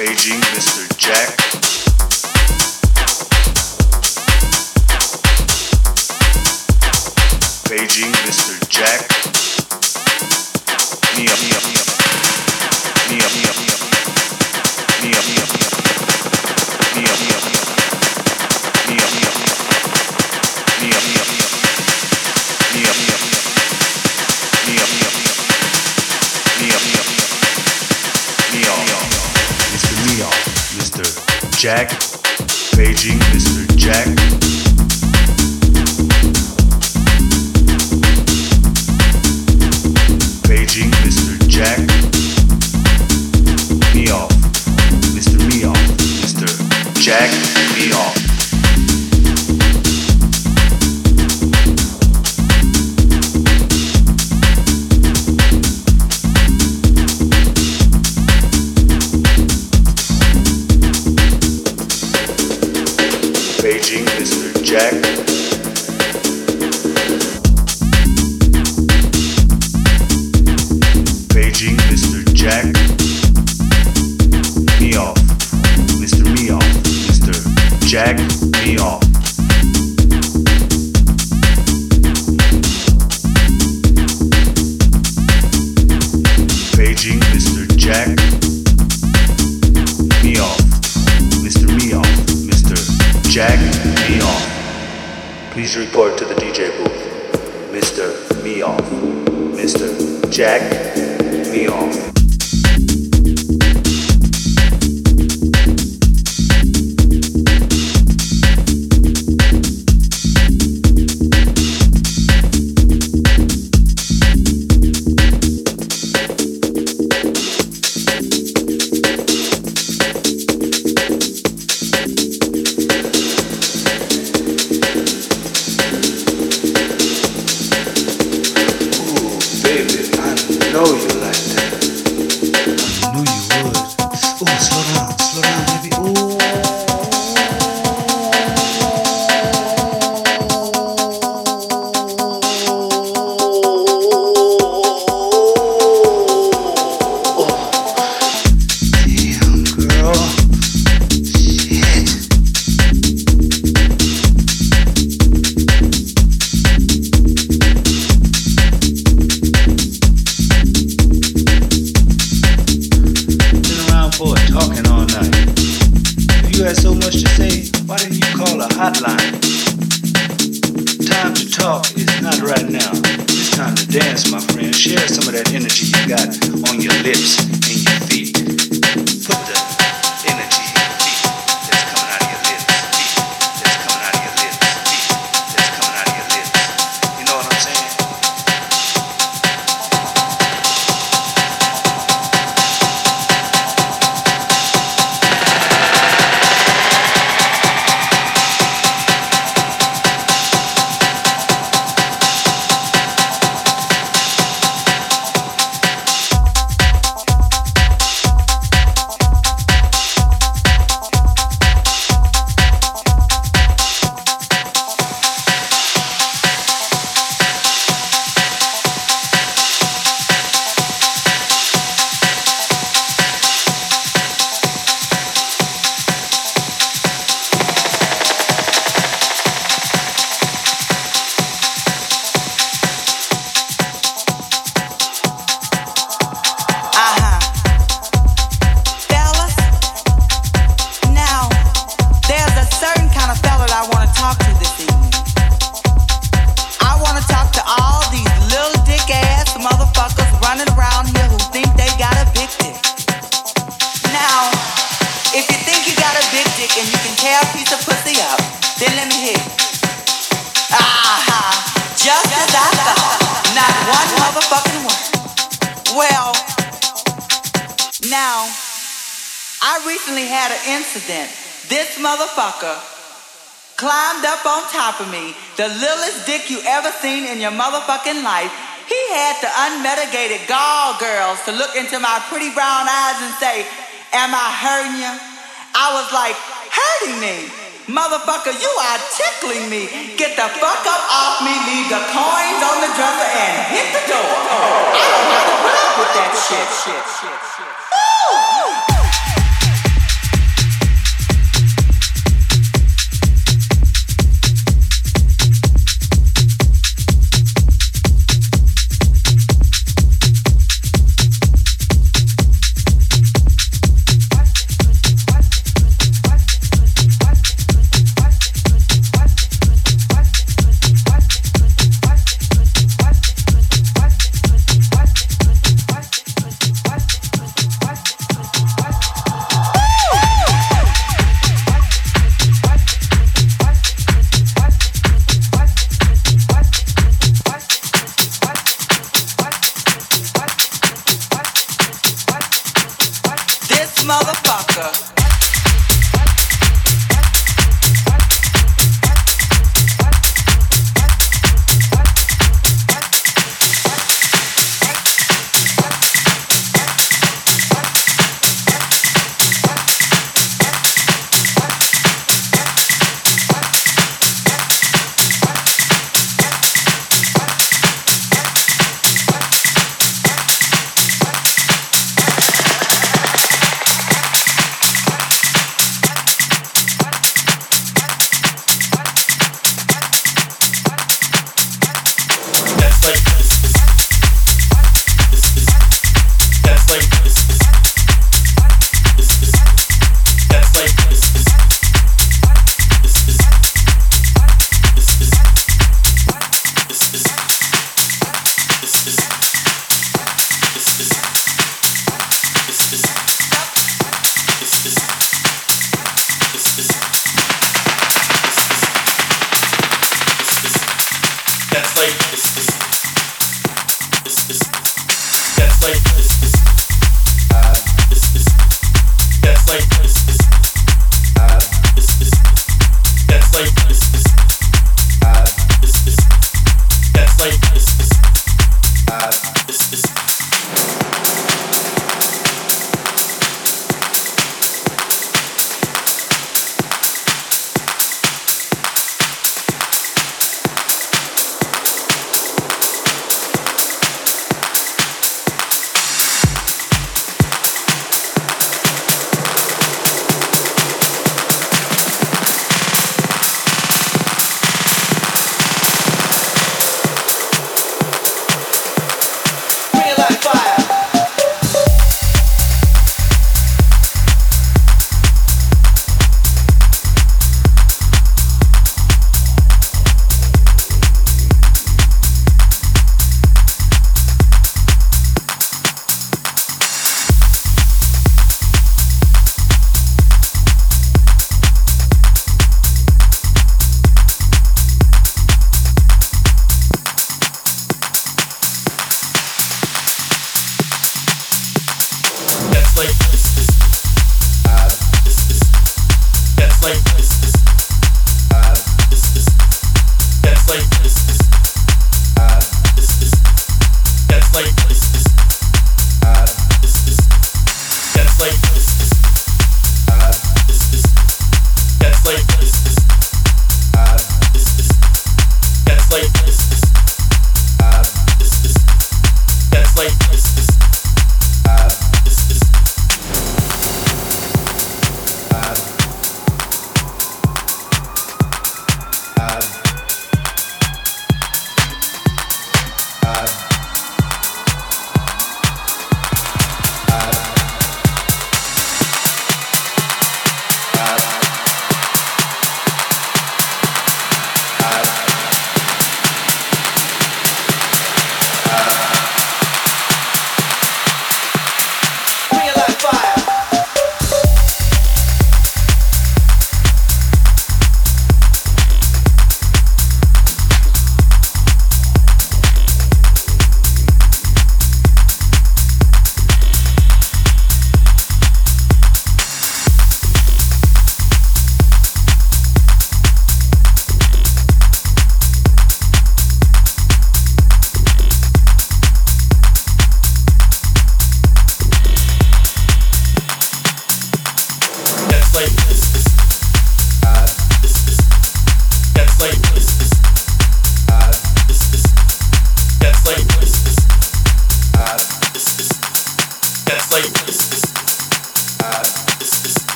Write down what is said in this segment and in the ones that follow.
Paging Mr. Jack. Paging Mr. Jack. Me up, me up, me up, me up, me up. Jack, Paging Mr. Jack. the littlest dick you ever seen in your motherfucking life, he had the unmitigated gall girls to look into my pretty brown eyes and say, Am I hurting you? I was like, Hurting me? Motherfucker, you are tickling me. Get the fuck up off me, leave the coins on the dresser and hit the door. I don't have to put up with that shit. shit, shit, shit, shit.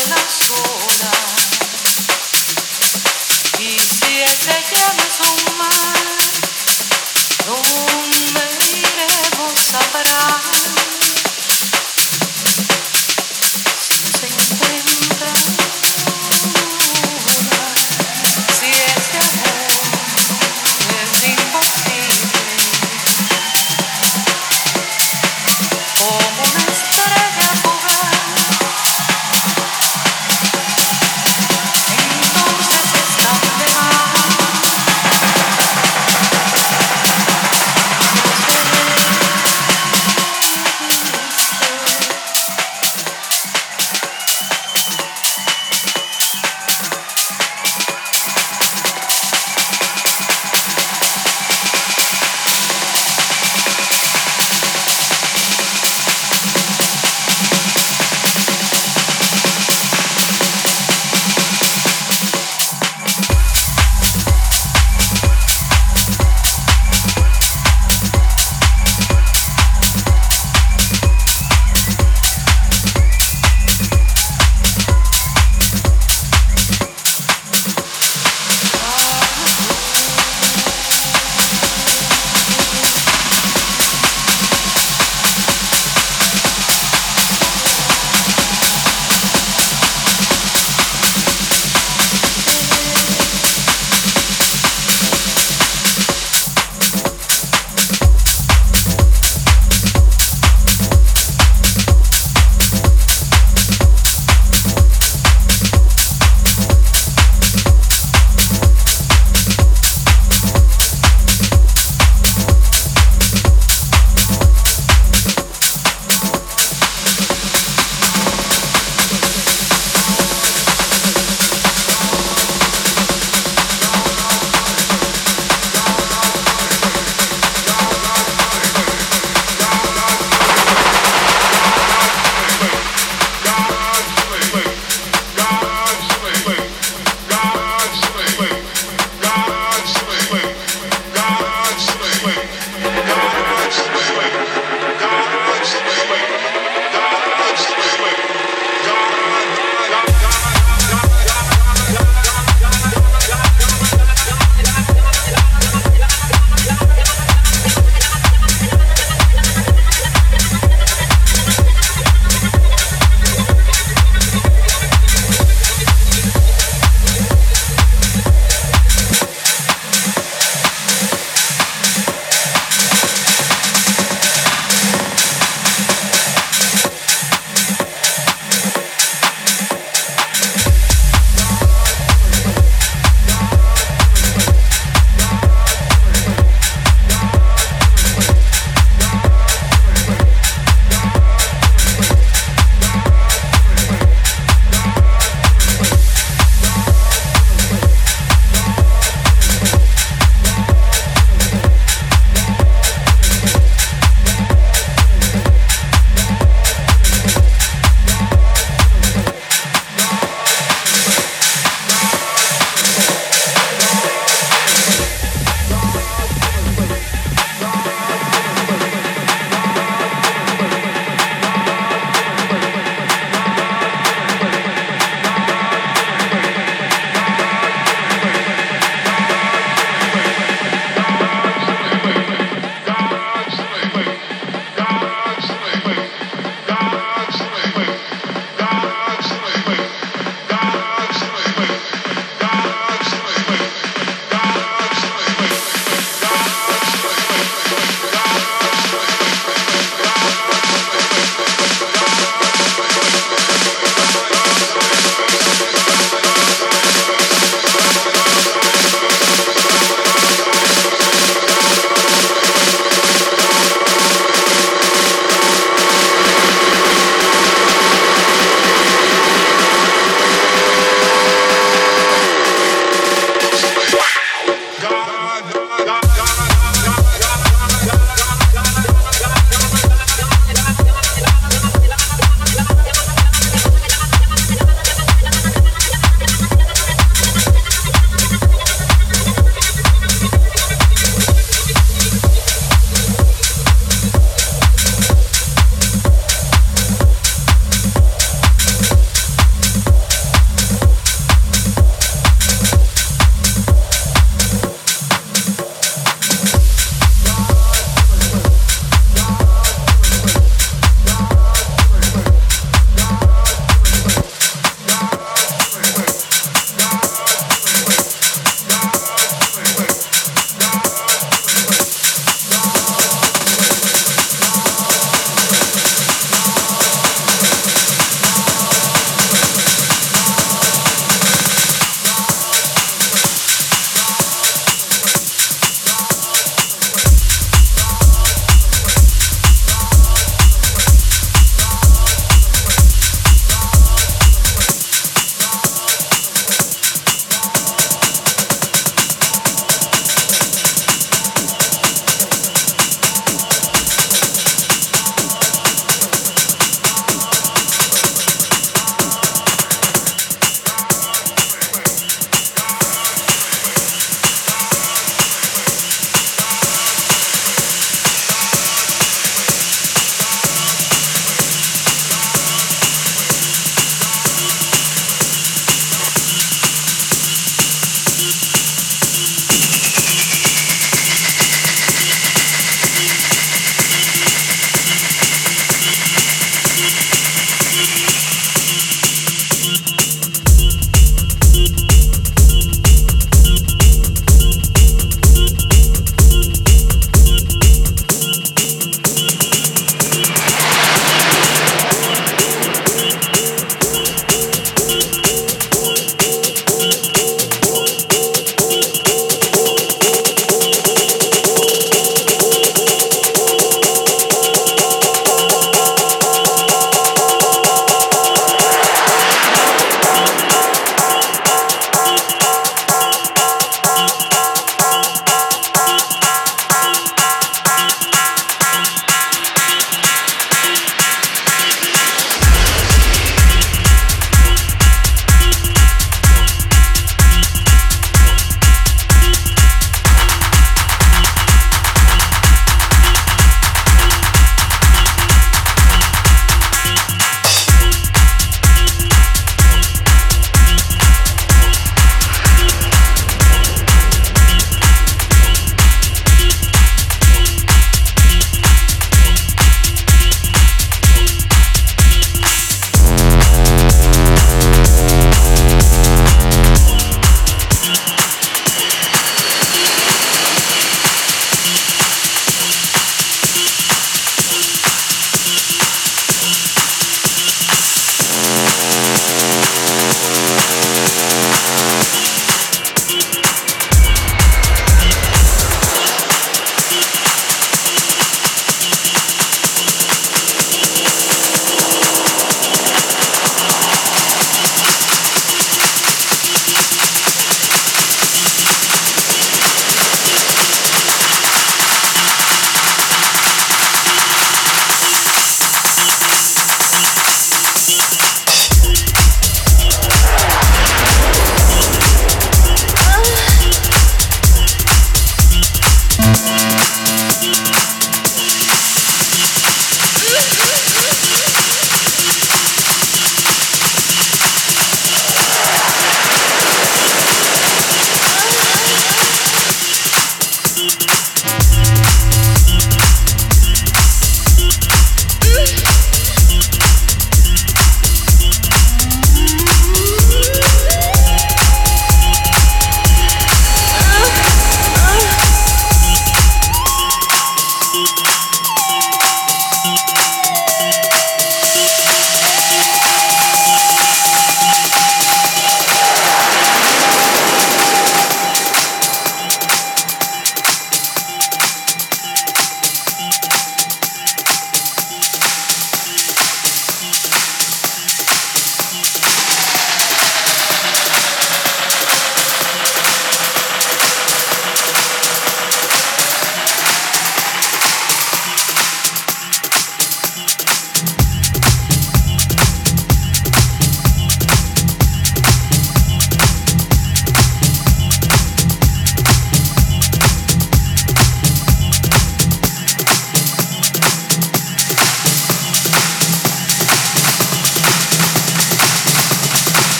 buenas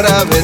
otra.